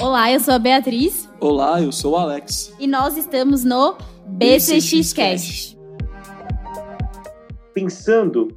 Olá, eu sou a Beatriz. Olá, eu sou o Alex. E nós estamos no BCX Cast. Pensando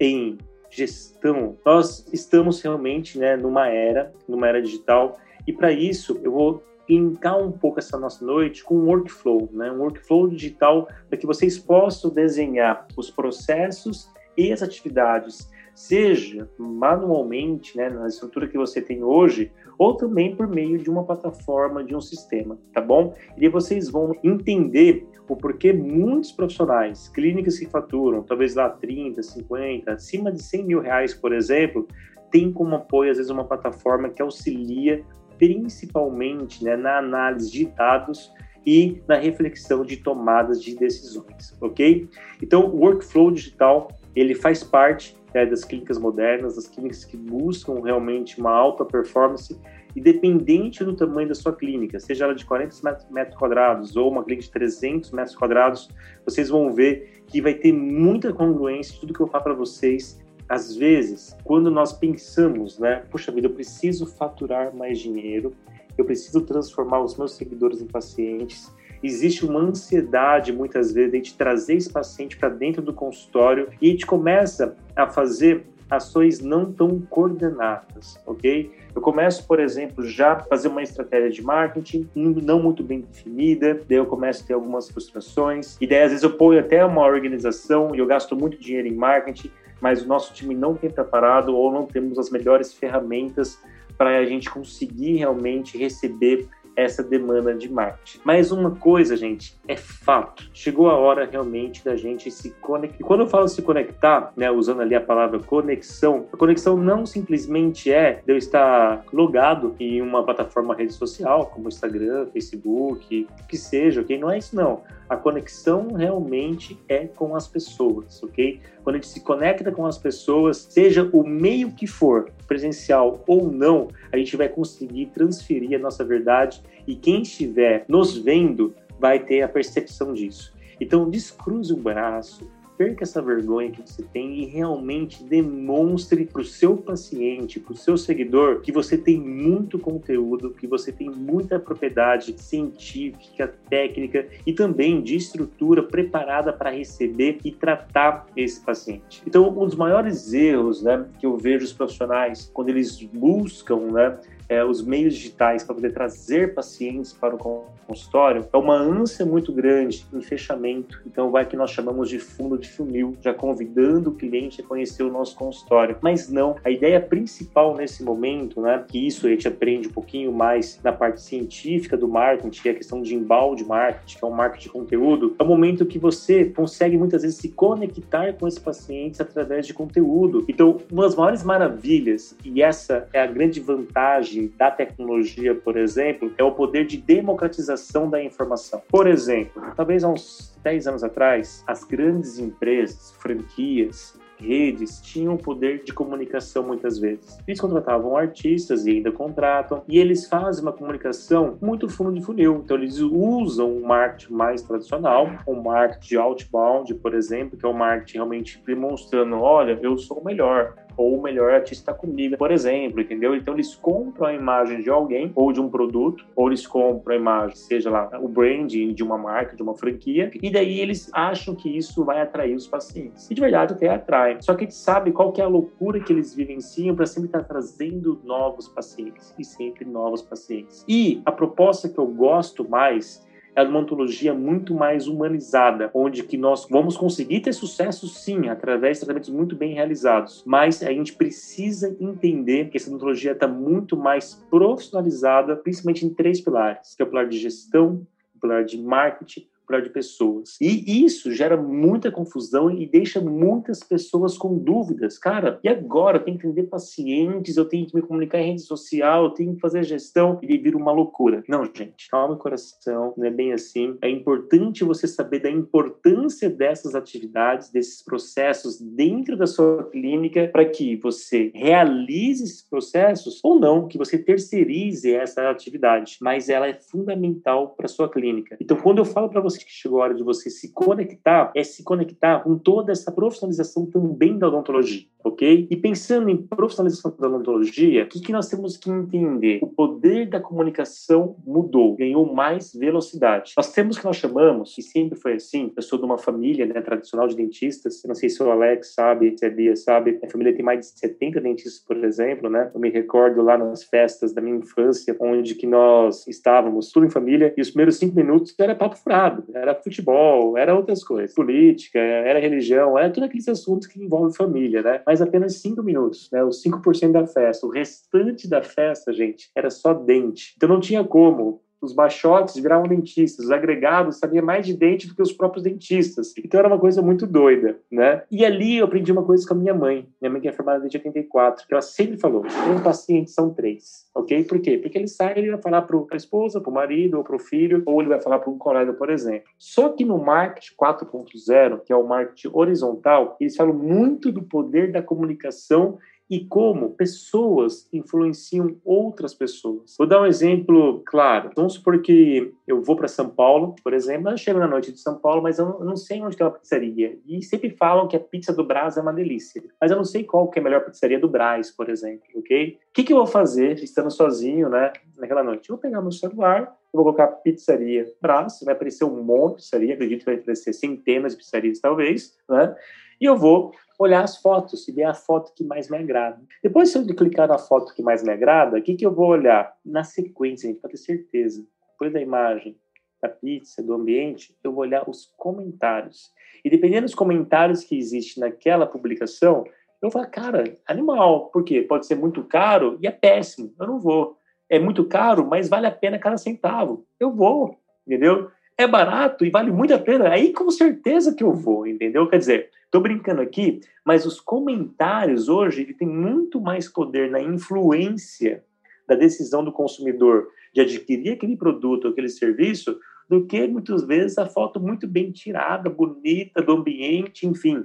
em gestão, nós estamos realmente né, numa era, numa era digital, e para isso eu vou linkar um pouco essa nossa noite com um workflow, né? um workflow digital para que vocês possam desenhar os processos e as atividades, seja manualmente, né, na estrutura que você tem hoje, ou também por meio de uma plataforma, de um sistema, tá bom? E vocês vão entender o porquê muitos profissionais, clínicas que faturam, talvez lá 30, 50, acima de 100 mil reais, por exemplo, tem como apoio, às vezes, uma plataforma que auxilia principalmente né, na análise de dados e na reflexão de tomadas de decisões, ok? Então, o workflow digital ele faz parte é, das clínicas modernas, das clínicas que buscam realmente uma alta performance, independente do tamanho da sua clínica, seja ela de 40 metros quadrados ou uma clínica de 300 metros quadrados, vocês vão ver que vai ter muita congruência tudo que eu falo para vocês. Às vezes, quando nós pensamos, né, puxa vida, eu preciso faturar mais dinheiro, eu preciso transformar os meus seguidores em pacientes, existe uma ansiedade muitas vezes de trazer esse paciente para dentro do consultório e a gente começa a fazer ações não tão coordenadas, ok? Eu começo, por exemplo, já fazer uma estratégia de marketing não muito bem definida, daí eu começo a ter algumas frustrações, e daí às vezes eu ponho até uma organização e eu gasto muito dinheiro em marketing, mas o nosso time não tem preparado ou não temos as melhores ferramentas para a gente conseguir realmente receber essa demanda de marketing. Mas uma coisa, gente, é fato. Chegou a hora realmente da gente se conectar. E quando eu falo se conectar, né, usando ali a palavra conexão, a conexão não simplesmente é de eu estar logado em uma plataforma rede social, como Instagram, Facebook, que seja, ok? Não é isso não. A conexão realmente é com as pessoas, ok? Quando a gente se conecta com as pessoas, seja o meio que for, presencial ou não, a gente vai conseguir transferir a nossa verdade e quem estiver nos vendo vai ter a percepção disso. Então, descruze o braço, perca essa vergonha que você tem e realmente demonstre para o seu paciente, para o seu seguidor, que você tem muito conteúdo, que você tem muita propriedade científica, técnica e também de estrutura preparada para receber e tratar esse paciente. Então, um dos maiores erros né, que eu vejo os profissionais quando eles buscam né, é, os meios digitais para poder trazer pacientes para o consultório, é uma ânsia muito grande em fechamento. Então, vai que nós chamamos de fundo de funil, já convidando o cliente a conhecer o nosso consultório. Mas não, a ideia principal nesse momento, né, que isso a gente aprende um pouquinho mais na parte científica do marketing, que é a questão de embalde marketing, que é um marketing de conteúdo, é o momento que você consegue muitas vezes se conectar com esses pacientes através de conteúdo. Então, uma das maiores maravilhas, e essa é a grande vantagem da tecnologia, por exemplo, é o poder de democratização da informação. Por exemplo, talvez há uns 10 anos atrás, as grandes empresas, franquias, redes tinham poder de comunicação muitas vezes. Eles contratavam artistas e ainda contratam, e eles fazem uma comunicação muito fundo de funil. Então, eles usam um marketing mais tradicional, um marketing outbound, por exemplo, que é um marketing realmente demonstrando: olha, eu sou o melhor, ou o melhor artista comigo, por exemplo, entendeu? Então eles compram a imagem de alguém ou de um produto, ou eles compram a imagem, seja lá o branding de uma marca, de uma franquia, e daí eles acham que isso vai atrair os pacientes. E de verdade até atrai. Só que a gente sabe qual que é a loucura que eles vivenciam para sempre estar trazendo novos pacientes e sempre novos pacientes. E a proposta que eu gosto mais é uma ontologia muito mais humanizada, onde que nós vamos conseguir ter sucesso sim, através de tratamentos muito bem realizados, mas a gente precisa entender que essa ontologia está muito mais profissionalizada, principalmente em três pilares, que é o pilar de gestão, o pilar de marketing de pessoas. E isso gera muita confusão e deixa muitas pessoas com dúvidas. Cara, e agora? Eu tenho que atender pacientes, eu tenho que me comunicar em rede social, eu tenho que fazer gestão e vira uma loucura. Não, gente, calma o coração, não é bem assim. É importante você saber da importância dessas atividades, desses processos dentro da sua clínica para que você realize esses processos ou não, que você terceirize essa atividade, mas ela é fundamental para sua clínica. Então, quando eu falo para você que chegou a hora de você se conectar, é se conectar com toda essa profissionalização também da odontologia ok? E pensando em profissionalização da odontologia, o que, que nós temos que entender? O poder da comunicação mudou, ganhou mais velocidade. Nós temos que nós chamamos, e sempre foi assim, eu sou de uma família né, tradicional de dentistas, não sei se o Alex sabe, se a Bia sabe, minha família tem mais de 70 dentistas, por exemplo, né? Eu me recordo lá nas festas da minha infância, onde que nós estávamos tudo em família, e os primeiros cinco minutos era papo furado, era futebol, era outras coisas, política, era religião, era tudo aqueles assuntos que envolvem família, né? mas apenas cinco minutos, né? Os 5% da festa. O restante da festa, gente, era só dente. Então não tinha como os baixotes viravam dentistas, os agregados sabiam mais de dente do que os próprios dentistas. Então era uma coisa muito doida, né? E ali eu aprendi uma coisa com a minha mãe, minha mãe que é formada desde 84, que ela sempre falou: um paciente são três, ok? Por quê? Porque ele sai ele vai falar para a esposa, para o marido ou para o filho, ou ele vai falar para um colega, por exemplo. Só que no marketing 4.0, que é o marketing horizontal, eles falam muito do poder da comunicação e como pessoas influenciam outras pessoas. Vou dar um exemplo claro. Vamos supor que eu vou para São Paulo, por exemplo, eu chego na noite de São Paulo, mas eu não sei onde é uma pizzaria. E sempre falam que a pizza do Brás é uma delícia. Mas eu não sei qual que é a melhor pizzaria do Brás, por exemplo, ok? O que, que eu vou fazer estando sozinho, né, naquela noite? Eu vou pegar meu celular, eu vou colocar pizzaria Brás, vai aparecer um monte de pizzaria, acredito que vai aparecer centenas de pizzarias, talvez, né? E eu vou olhar as fotos e ver a foto que mais me agrada. Depois, se eu clicar na foto que mais me agrada, o que, que eu vou olhar? Na sequência, gente, para ter certeza. Depois da imagem, da pizza, do ambiente, eu vou olhar os comentários. E dependendo dos comentários que existem naquela publicação, eu falar, cara, animal. Por quê? Pode ser muito caro e é péssimo. Eu não vou. É muito caro, mas vale a pena cada centavo. Eu vou, entendeu? É barato e vale muito a pena. Aí com certeza que eu vou, entendeu? Quer dizer, Estou brincando aqui, mas os comentários hoje ele tem muito mais poder na influência da decisão do consumidor de adquirir aquele produto, aquele serviço, do que muitas vezes a foto muito bem tirada, bonita do ambiente, enfim.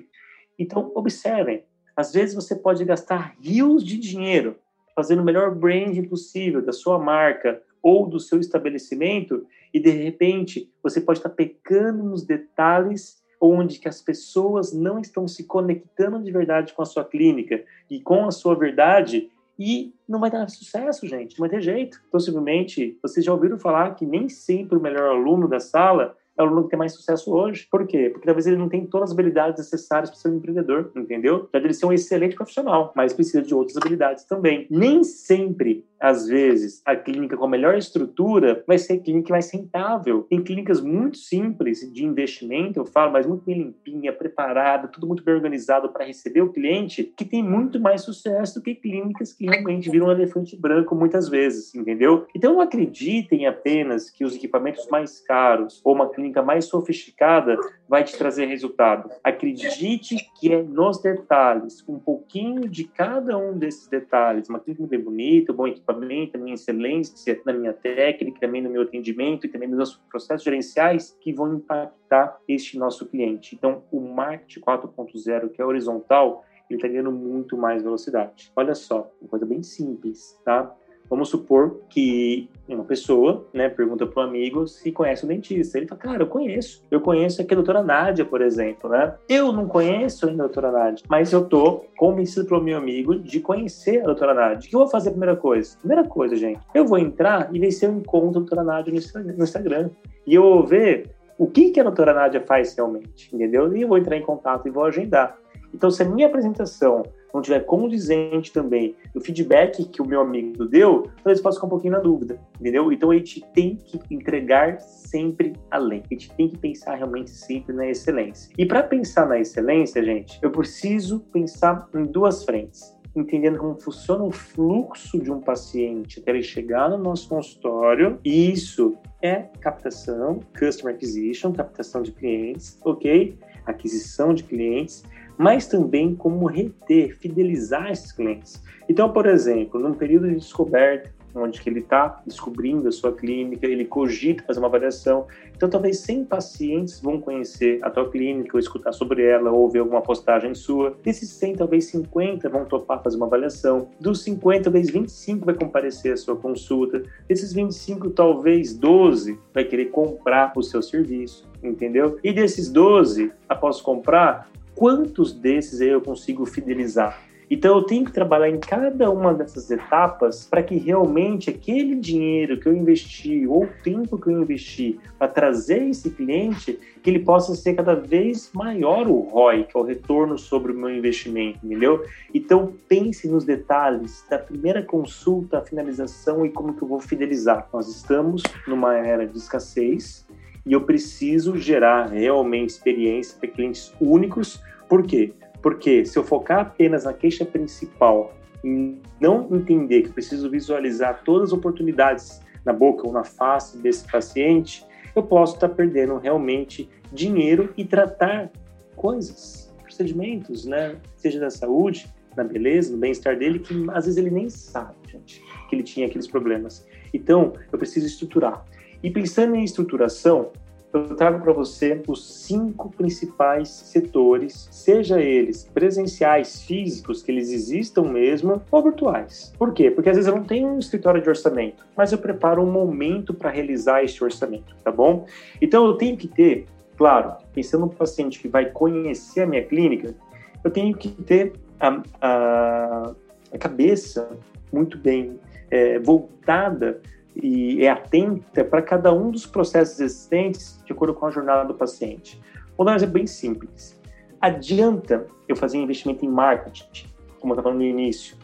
Então, observem, às vezes você pode gastar rios de dinheiro fazendo o melhor branding possível da sua marca ou do seu estabelecimento e de repente você pode estar pecando nos detalhes onde que as pessoas não estão se conectando de verdade com a sua clínica e com a sua verdade e não vai dar sucesso, gente, não vai ter jeito. Possivelmente, vocês já ouviram falar que nem sempre o melhor aluno da sala é o aluno que tem mais sucesso hoje. Por quê? Porque talvez ele não tenha todas as habilidades necessárias para ser um empreendedor, entendeu? Pode ele ser um excelente profissional, mas precisa de outras habilidades também. Nem sempre às vezes, a clínica com a melhor estrutura vai ser a clínica mais rentável. Tem clínicas muito simples de investimento, eu falo, mas muito bem limpinha, preparada, tudo muito bem organizado para receber o cliente, que tem muito mais sucesso do que clínicas que realmente viram um elefante branco muitas vezes, entendeu? Então não acreditem apenas que os equipamentos mais caros ou uma clínica mais sofisticada vai te trazer resultado. Acredite que é nos detalhes, um pouquinho de cada um desses detalhes, uma clínica bem bonita, bom equipamento, a minha excelência na minha técnica, também no meu atendimento e também nos nossos processos gerenciais que vão impactar este nosso cliente. Então, o marketing 4.0, que é horizontal, ele está ganhando muito mais velocidade. Olha só, uma coisa bem simples, tá? Vamos supor que uma pessoa, né, pergunta para um amigo se conhece o dentista. Ele fala, cara, eu conheço. Eu conheço aqui a doutora Nádia, por exemplo, né? Eu não conheço ainda a doutora Nádia, mas eu tô convencido pelo meu amigo de conhecer a doutora Nádia. O que eu vou fazer a primeira coisa? Primeira coisa, gente, eu vou entrar e ver se eu encontro a doutora Nádia no Instagram. E eu vou ver o que, que a doutora Nádia faz realmente, entendeu? E eu vou entrar em contato e vou agendar. Então, se a minha apresentação não tiver condizente também do feedback que o meu amigo deu, talvez possa ficar um pouquinho na dúvida, entendeu? Então a gente tem que entregar sempre além. A gente tem que pensar realmente sempre na excelência. E para pensar na excelência, gente, eu preciso pensar em duas frentes entendendo como funciona o fluxo de um paciente até ele chegar no nosso consultório. E isso é captação, customer acquisition, captação de clientes, ok? Aquisição de clientes mas também como reter, fidelizar esses clientes. Então, por exemplo, num período de descoberta, onde que ele está descobrindo a sua clínica, ele cogita fazer uma avaliação. Então, talvez 100 pacientes vão conhecer a tua clínica, ou escutar sobre ela, ou ver alguma postagem sua. Desses 100, talvez 50 vão topar fazer uma avaliação. Dos 50, talvez 25 vai comparecer à sua consulta. Desses 25, talvez 12 vai querer comprar o seu serviço, entendeu? E desses 12, após comprar, quantos desses eu consigo fidelizar? Então eu tenho que trabalhar em cada uma dessas etapas para que realmente aquele dinheiro que eu investi ou o tempo que eu investi para trazer esse cliente, que ele possa ser cada vez maior o ROI, que é o retorno sobre o meu investimento, entendeu? Então pense nos detalhes da primeira consulta, a finalização e como que eu vou fidelizar. Nós estamos numa era de escassez e eu preciso gerar realmente experiência para clientes únicos. Por quê? Porque se eu focar apenas na queixa principal e não entender que preciso visualizar todas as oportunidades na boca ou na face desse paciente, eu posso estar perdendo realmente dinheiro e tratar coisas, procedimentos, né? Seja da saúde, na beleza, no bem-estar dele, que às vezes ele nem sabe, gente, que ele tinha aqueles problemas. Então, eu preciso estruturar. E pensando em estruturação, eu trago para você os cinco principais setores, seja eles presenciais, físicos, que eles existam mesmo, ou virtuais. Por quê? Porque às vezes eu não tenho um escritório de orçamento, mas eu preparo um momento para realizar esse orçamento, tá bom? Então eu tenho que ter, claro, pensando no paciente que vai conhecer a minha clínica, eu tenho que ter a, a, a cabeça muito bem é, voltada e é atenta para cada um dos processos existentes de acordo com a jornada do paciente. Vou dar um exemplo bem simples. Adianta eu fazer investimento em marketing, como eu estava no início,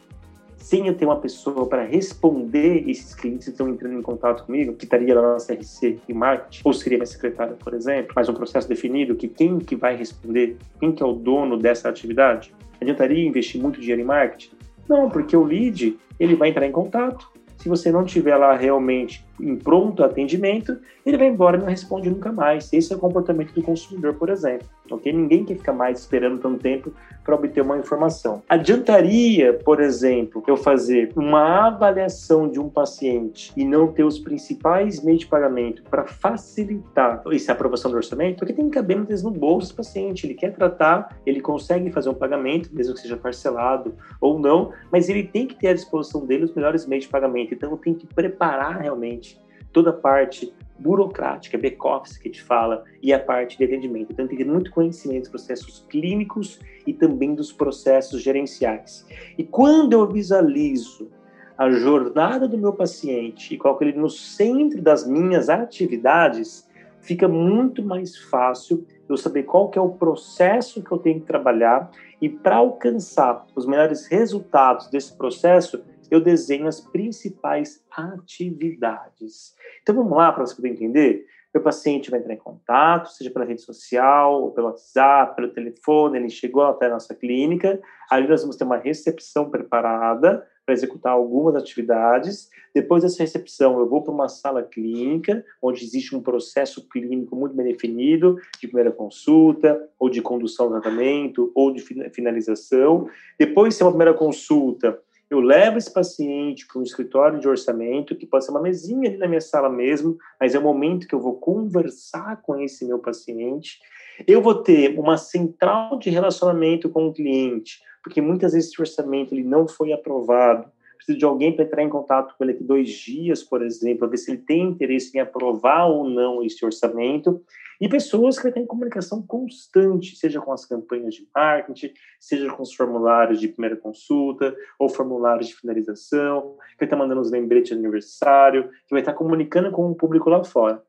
sem eu ter uma pessoa para responder esses clientes que estão entrando em contato comigo, que estaria lá na CRC em marketing, ou seria minha secretária, por exemplo, mas um processo definido que quem que vai responder, quem que é o dono dessa atividade? Adiantaria investir muito dinheiro em marketing? Não, porque o lead, ele vai entrar em contato, se você não tiver lá realmente em pronto atendimento, ele vai embora e não responde nunca mais. Esse é o comportamento do consumidor, por exemplo. Ok? Ninguém quer ficar mais esperando tanto tempo para obter uma informação. Adiantaria, por exemplo, eu fazer uma avaliação de um paciente e não ter os principais meios de pagamento para facilitar essa aprovação do orçamento? Porque tem que caber muitas no bolso do paciente. Ele quer tratar, ele consegue fazer um pagamento, mesmo que seja parcelado ou não, mas ele tem que ter à disposição dele os melhores meios de pagamento. Então, tenho que preparar realmente toda a parte burocrática, back-office que te fala, e a parte de atendimento. Então, tem que ter muito conhecimento dos processos clínicos e também dos processos gerenciais. E quando eu visualizo a jornada do meu paciente e coloco ele no centro das minhas atividades, fica muito mais fácil eu saber qual que é o processo que eu tenho que trabalhar e para alcançar os melhores resultados desse processo, eu desenho as principais atividades. Então vamos lá para você poder entender. Meu paciente vai entrar em contato, seja pela rede social, ou pelo WhatsApp, pelo telefone, ele chegou até a nossa clínica. Ali nós vamos ter uma recepção preparada para executar algumas atividades. Depois dessa recepção, eu vou para uma sala clínica, onde existe um processo clínico muito bem definido, de primeira consulta, ou de condução do tratamento, ou de finalização. Depois, se é uma primeira consulta, eu levo esse paciente para um escritório de orçamento, que pode ser uma mesinha ali na minha sala mesmo, mas é o momento que eu vou conversar com esse meu paciente. Eu vou ter uma central de relacionamento com o cliente, porque muitas vezes esse orçamento ele não foi aprovado. Preciso de alguém para entrar em contato com ele aqui dois dias, por exemplo, para ver se ele tem interesse em aprovar ou não esse orçamento. E pessoas que têm comunicação constante, seja com as campanhas de marketing, seja com os formulários de primeira consulta ou formulários de finalização, que vai estar mandando os lembretes de aniversário, que vai estar comunicando com o público lá fora.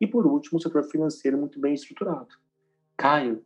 E por último, o setor financeiro muito bem estruturado. Caio,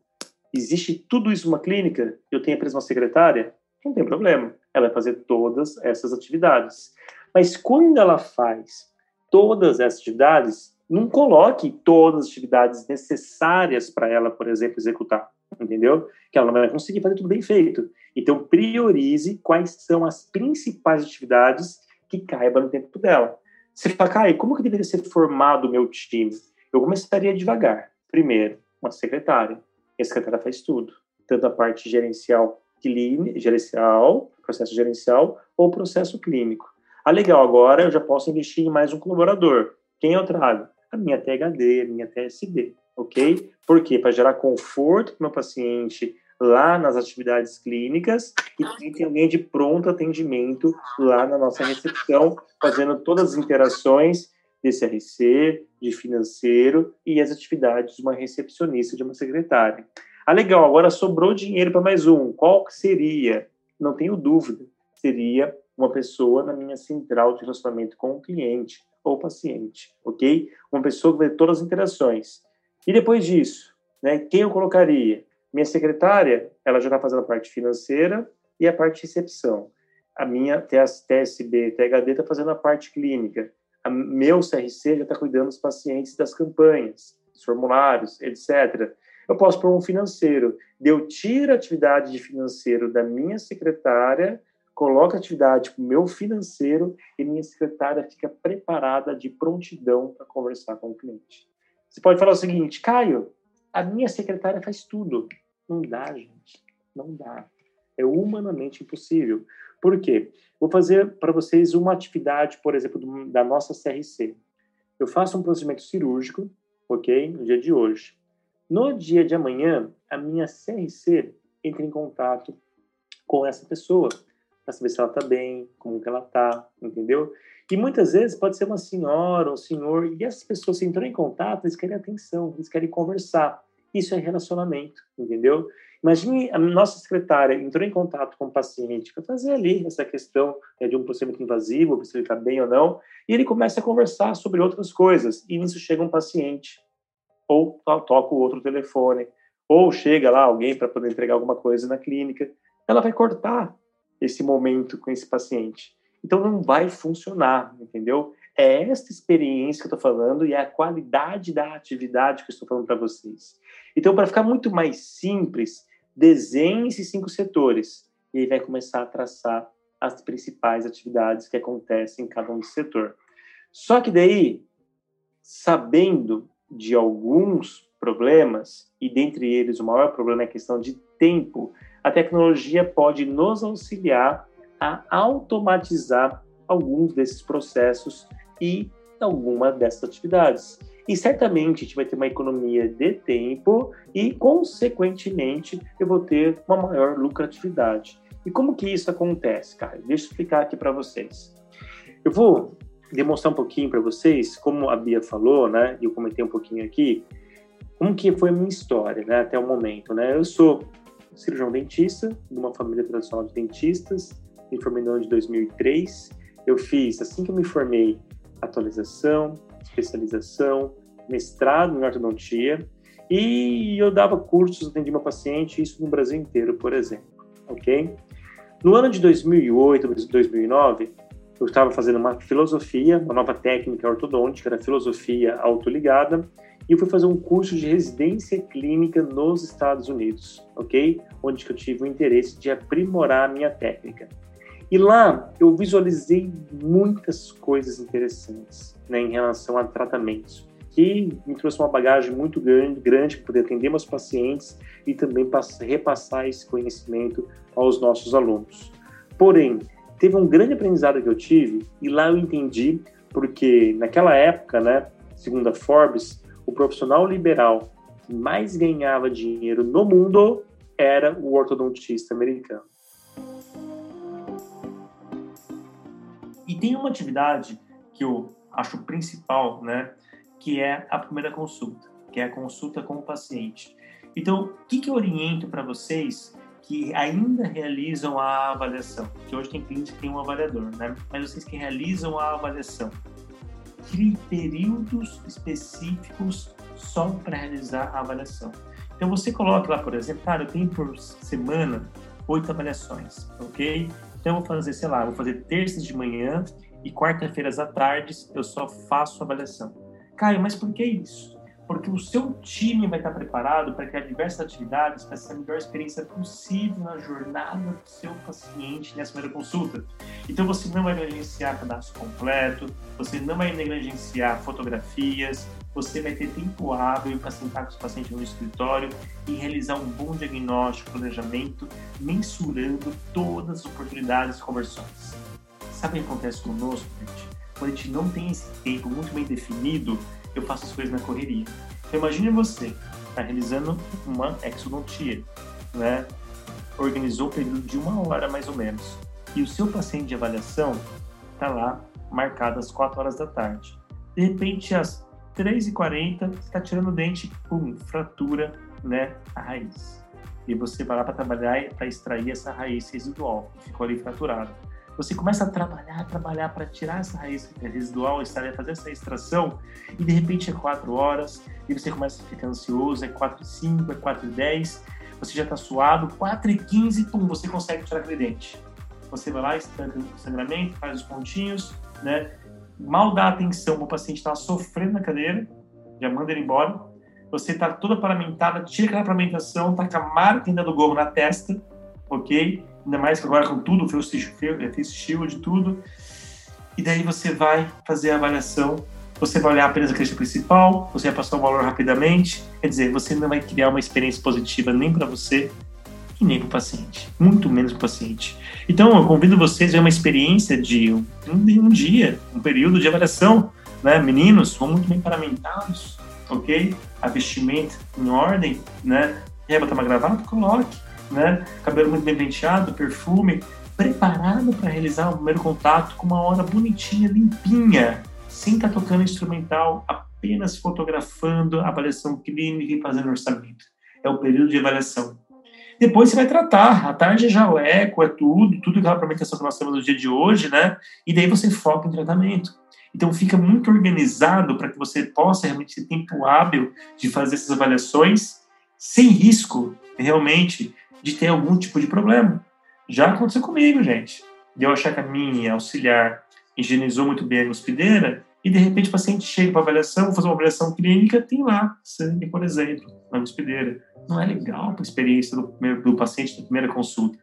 existe tudo isso numa clínica? Eu tenho apenas uma secretária? Não tem problema. Ela vai fazer todas essas atividades. Mas quando ela faz todas essas atividades, não coloque todas as atividades necessárias para ela, por exemplo, executar, entendeu? Que ela não vai conseguir fazer tudo bem feito. Então, priorize quais são as principais atividades que caibam no tempo dela. Você fala, Caio, como que deveria ser formado o meu time? Eu começaria devagar. Primeiro, uma secretária. A secretária faz tudo. Tanto a parte gerencial, gerencial, processo gerencial, ou processo clínico. Ah, legal, agora eu já posso investir em mais um colaborador. Quem eu trago? A minha THD, a minha TSD, ok? Por quê? Para gerar conforto para o meu paciente lá nas atividades clínicas e tem alguém de pronto atendimento lá na nossa recepção, fazendo todas as interações de CRC, de financeiro e as atividades de uma recepcionista, de uma secretária. Ah, legal, agora sobrou dinheiro para mais um. Qual seria? Não tenho dúvida. Seria uma pessoa na minha central de relacionamento com o cliente ou paciente, ok? Uma pessoa que vê todas as interações. E depois disso, né, quem eu colocaria? Minha secretária, ela já está fazendo a parte financeira e a parte de recepção. A minha TSB, THD está fazendo a parte clínica. A meu CRC já está cuidando dos pacientes das campanhas, dos formulários, etc. Eu posso pôr um financeiro. Eu tiro a atividade de financeiro da minha secretária coloca a atividade para o meu financeiro e minha secretária fica preparada de prontidão para conversar com o cliente. Você pode falar o seguinte, Caio, a minha secretária faz tudo. Não dá, gente. Não dá. É humanamente impossível. Por quê? Vou fazer para vocês uma atividade, por exemplo, da nossa CRC. Eu faço um procedimento cirúrgico, ok? No dia de hoje. No dia de amanhã, a minha CRC entra em contato com essa pessoa para saber se ela está bem, como que ela está, entendeu? E muitas vezes pode ser uma senhora, um senhor, e essas pessoas se entram em contato, eles querem atenção, eles querem conversar. Isso é relacionamento, entendeu? Imagine a nossa secretária entrou em contato com o paciente para fazer ali essa questão né, de um procedimento invasivo, se ele está bem ou não, e ele começa a conversar sobre outras coisas, e nisso chega um paciente, ou toca o outro telefone, ou chega lá alguém para poder entregar alguma coisa na clínica, ela vai cortar esse momento com esse paciente. Então não vai funcionar, entendeu? É esta experiência que eu estou falando e é a qualidade da atividade que eu estou falando para vocês. Então, para ficar muito mais simples, desenhe esses cinco setores e aí vai começar a traçar as principais atividades que acontecem em cada um setor. Só que daí, sabendo de alguns problemas, e dentre eles o maior problema é a questão de tempo, a tecnologia pode nos auxiliar a automatizar alguns desses processos e alguma dessas atividades. E certamente a gente vai ter uma economia de tempo e, consequentemente, eu vou ter uma maior lucratividade. E como que isso acontece, cara? Deixa eu explicar aqui para vocês. Eu vou demonstrar um pouquinho para vocês, como a Bia falou, né? Eu comentei um pouquinho aqui, como que foi a minha história, né? Até o momento, né? Eu sou cirurgião dentista, de uma família tradicional de dentistas, me formei no ano de 2003. Eu fiz, assim que eu me formei, atualização, especialização, mestrado em ortodontia, e eu dava cursos, atendi uma paciente, isso no Brasil inteiro, por exemplo, ok? No ano de 2008, 2009, eu estava fazendo uma filosofia, uma nova técnica ortodôntica, era filosofia autoligada, e eu fui fazer um curso de residência clínica nos Estados Unidos, ok? Onde eu tive o interesse de aprimorar a minha técnica. E lá eu visualizei muitas coisas interessantes né, em relação a tratamentos, que me trouxe uma bagagem muito grande, grande para poder atender meus pacientes e também repassar esse conhecimento aos nossos alunos. Porém, teve um grande aprendizado que eu tive e lá eu entendi porque naquela época, né, segundo a Forbes, o profissional liberal que mais ganhava dinheiro no mundo era o ortodontista americano. E tem uma atividade que eu acho principal, né, que é a primeira consulta, que é a consulta com o paciente. Então, o que, que eu oriento para vocês que ainda realizam a avaliação? Que hoje tem cliente que tem um avaliador, né? Mas vocês que realizam a avaliação, crie períodos específicos só para realizar a avaliação. Então você coloca lá, por exemplo, cara, eu tenho por semana oito avaliações, ok? Então eu vou fazer, sei lá, vou fazer terças de manhã e quarta-feiras à tarde eu só faço avaliação. Caio, mas por que isso? Porque o seu time vai estar preparado para criar diversas atividades para ser a melhor experiência possível na jornada do seu paciente nessa primeira consulta. Então você não vai negligenciar cadastro completo, você não vai negligenciar fotografias, você vai ter tempo hábil para sentar com os pacientes no escritório e realizar um bom diagnóstico, planejamento, mensurando todas as oportunidades e conversões. Sabe o que acontece conosco, gente? Quando a gente não tem esse tempo muito bem definido, eu faço as coisas na correria. Então, imagine você está realizando uma exodontia, né? Organizou o período de uma hora mais ou menos. E o seu paciente de avaliação está lá marcado às 4 horas da tarde. De repente, às 3h40, você está tirando o dente, pum, fratura, né? A raiz. E você vai lá para trabalhar para extrair essa raiz residual que ficou ali fraturada você começa a trabalhar, trabalhar para tirar essa raiz residual, fazer essa extração, e de repente é 4 horas, e você começa a ficar ansioso, é 4 e 5, é 4 e 10, você já está suado, 4 e 15, pum, você consegue tirar aquele dente. Você vai lá, estanca o sangramento, faz os pontinhos, né? Mal dá atenção, o paciente está sofrendo na cadeira, já manda ele embora. Você está toda paramentada, tira aquela paramentação, tá com a marca ainda do gorro na testa, ok? ainda mais que agora com tudo, face shield, tudo. E daí você vai fazer a avaliação, você vai olhar apenas a questão principal, você vai passar o valor rapidamente, quer dizer, você não vai criar uma experiência positiva nem para você e nem para o paciente, muito menos para o paciente. Então, eu convido vocês a uma experiência de um, um dia, um período de avaliação, né? Meninos, vão muito bem paramentados, ok? A vestimenta em ordem, né? Quer botar uma gravata? Coloque né? Cabelo muito bem penteado, perfume, preparado para realizar o primeiro contato com uma hora bonitinha, limpinha, sem estar tá tocando instrumental, apenas fotografando avaliação clínica e fazendo orçamento. É o período de avaliação. Depois você vai tratar, a tarde é já o eco, é tudo, tudo aquela alimentação que nós temos no dia de hoje, né? E daí você foca em tratamento. Então fica muito organizado para que você possa realmente ter tempo hábil de fazer essas avaliações sem risco, realmente, de ter algum tipo de problema. Já aconteceu comigo, gente. De eu achar que a minha auxiliar higienizou muito bem a hospedeira e de repente o paciente chega para avaliação, fazer uma avaliação clínica, tem lá sangue, por exemplo, na hospedeira. Não é legal para a experiência do, primeiro, do paciente na primeira consulta.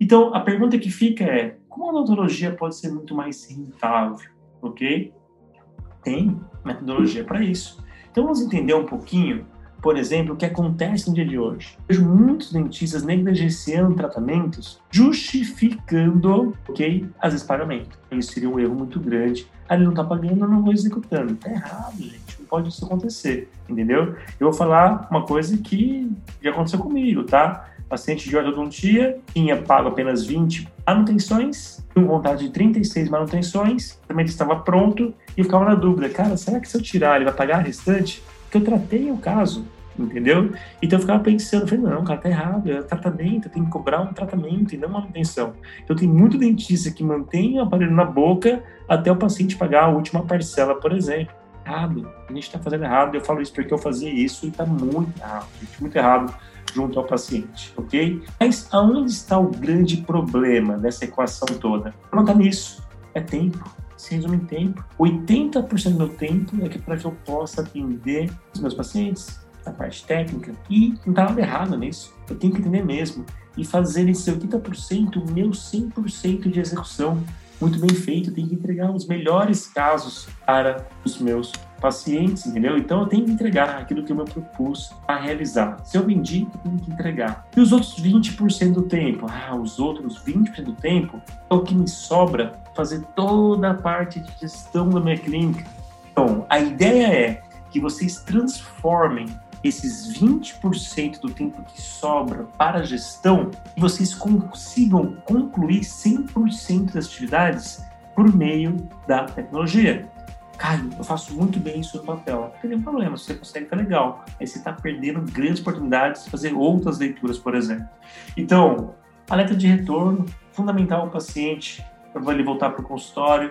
Então, a pergunta que fica é: como a odontologia pode ser muito mais rentável? Ok? Tem metodologia para isso. Então, vamos entender um pouquinho por exemplo, o que acontece no dia de hoje. Vejo muitos dentistas negligenciando tratamentos, justificando, ok, às vezes pagamento. Isso seria um erro muito grande. Ah, ele não está pagando, eu não vou executando. Tá errado, gente. Não pode isso acontecer, entendeu? Eu vou falar uma coisa que já aconteceu comigo, tá? Paciente de ortodontia tinha pago apenas 20 manutenções, com vontade de 36 manutenções, também estava pronto e ficava na dúvida, cara, será que se eu tirar ele vai pagar a restante? Porque eu tratei o caso entendeu? Então eu ficava pensando, falei, não, cara, tá errado, é tratamento, tem que cobrar um tratamento e não manutenção. Então tem muito dentista que mantém o aparelho na boca até o paciente pagar a última parcela, por exemplo. Errado, a gente está fazendo errado, eu falo isso porque eu fazia isso e está muito errado, gente, muito errado junto ao paciente, ok? Mas aonde está o grande problema dessa equação toda? Não está nisso, é tempo se resume em tempo. 80% do meu tempo é para que eu possa atender os meus pacientes, a parte técnica. E não está nada errado nisso. Eu tenho que entender mesmo. E fazer esse 80% o meu 100% de execução. Muito bem feito. Tenho que entregar os melhores casos para os meus pacientes, entendeu? Então eu tenho que entregar aquilo que eu me propus a realizar. Se eu vendi, eu tenho que entregar. E os outros 20% do tempo? Ah, os outros 20% do tempo é o que me sobra fazer toda a parte de gestão da minha clínica. Então, a ideia é que vocês transformem esses 20% do tempo que sobra para a gestão e vocês consigam concluir 100% das atividades por meio da tecnologia. Caio, eu faço muito bem isso no papel. Não tem nenhum problema, se você consegue, tá legal. Aí você está perdendo grandes oportunidades de fazer outras leituras, por exemplo. Então, alerta de retorno, fundamental o paciente, para ele voltar para o consultório,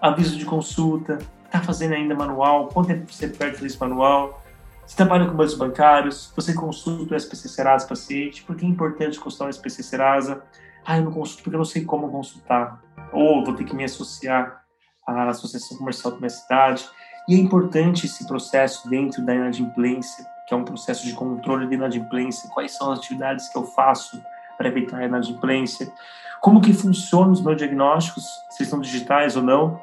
aviso de consulta, está fazendo ainda manual, quanto tempo você perde fazer esse manual, você trabalha com bancos bancários, você consulta o SPC Serasa paciente, por que é importante consultar o SPC Serasa? Ah, eu não consulto porque eu não sei como consultar. Ou vou ter que me associar à associação comercial da minha cidade. E é importante esse processo dentro da inadimplência, que é um processo de controle de inadimplência. Quais são as atividades que eu faço para evitar a inadimplência? Como que funcionam os meus diagnósticos, se são digitais ou não?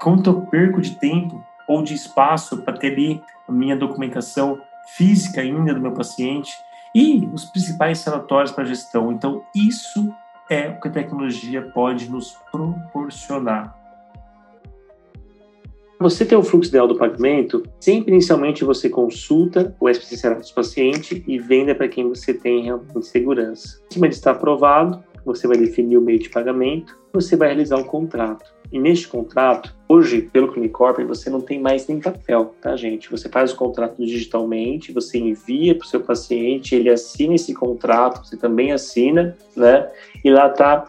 Quanto eu perco de tempo ou de espaço para ter ali a minha documentação física ainda do meu paciente e os principais relatórios para gestão. Então, isso é o que a tecnologia pode nos proporcionar. Você ter o fluxo ideal do pagamento, sempre inicialmente você consulta o especialista do paciente e venda para quem você tem realmente segurança. Em cima de estar aprovado, você vai definir o meio de pagamento, você vai realizar o contrato. E neste contrato, hoje, pelo Clinicorp, você não tem mais nem papel, tá, gente? Você faz o contrato digitalmente, você envia para o seu paciente, ele assina esse contrato, você também assina, né? E lá tá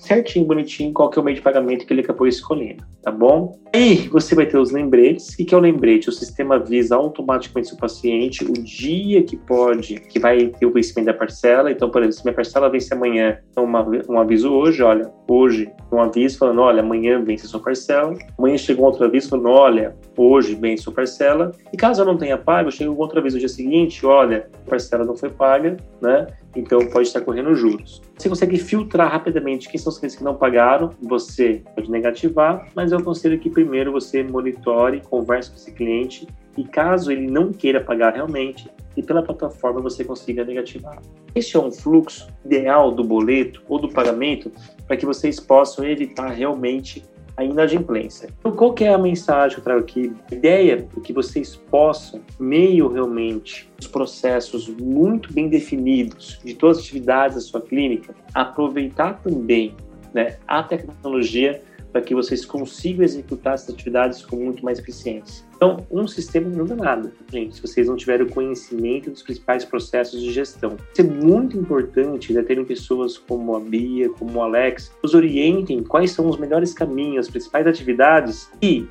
certinho, bonitinho, qual que é o meio de pagamento que ele acabou escolhendo, tá bom? Aí você vai ter os lembretes. O que é o lembrete? O sistema avisa automaticamente seu paciente o dia que pode, que vai ter o vencimento da parcela. Então, por exemplo, se minha parcela vence amanhã, então uma, um aviso hoje, olha, hoje um aviso falando, olha, amanhã vence a sua parcela. Amanhã chega um outro aviso falando, olha, hoje vence a sua parcela. E caso eu não tenha pago, chega um outro aviso no dia seguinte, olha, a parcela não foi paga, né? Então pode estar correndo juros. Você consegue filtrar rapidamente quem são os clientes que não pagaram, você pode negativar, mas eu aconselho que primeiro você monitore, converse com esse cliente e caso ele não queira pagar realmente, e pela plataforma você consiga negativar. Este é um fluxo ideal do boleto ou do pagamento para que vocês possam evitar realmente a inadimplência. Então, qual que é a mensagem que eu trago aqui? A ideia é que vocês possam, meio realmente os processos muito bem definidos de todas as atividades da sua clínica, aproveitar também né, a tecnologia para que vocês consigam executar essas atividades com muito mais eficiência. Então, um sistema não dá nada, gente, se vocês não tiverem o conhecimento dos principais processos de gestão. Isso é muito importante né, terem pessoas como a Bia, como o Alex, nos orientem quais são os melhores caminhos, as principais atividades e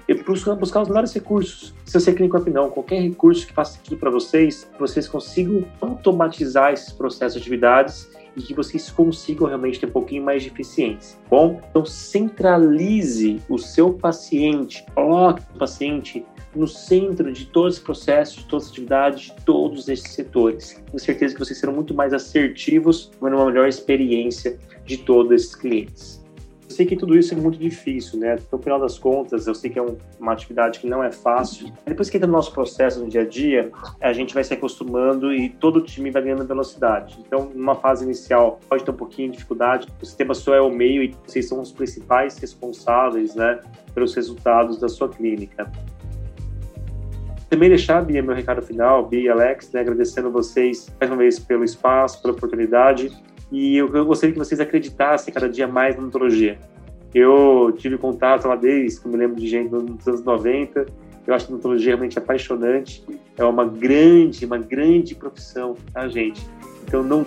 buscar, os melhores recursos. Se você clica não, qualquer recurso que faça sentido para vocês, vocês consigam automatizar esses processos de atividades e que vocês consigam realmente ter um pouquinho mais de eficiência. Bom, então centralize o seu paciente, coloque o paciente no centro de todos os processos, de todas as atividades, de todos esses setores. Tenho certeza que vocês serão muito mais assertivos, tendo uma melhor experiência de todos esses clientes. Sei que tudo isso é muito difícil, né? No final das contas, eu sei que é um, uma atividade que não é fácil. Depois que entra no nosso processo no dia a dia, a gente vai se acostumando e todo o time vai ganhando velocidade. Então, numa fase inicial, pode ter um pouquinho de dificuldade. O sistema só é o meio e vocês são os principais responsáveis, né, pelos resultados da sua clínica. Também deixar, Bia, meu recado final, Bia e Alex, né, agradecendo vocês mais uma vez pelo espaço, pela oportunidade. E eu, eu gostaria que vocês acreditassem cada dia mais na odontologia. Eu tive contato lá desde que eu me lembro de gente nos anos 90. Eu acho a odontologia é realmente apaixonante. É uma grande, uma grande profissão, tá, gente? Então, não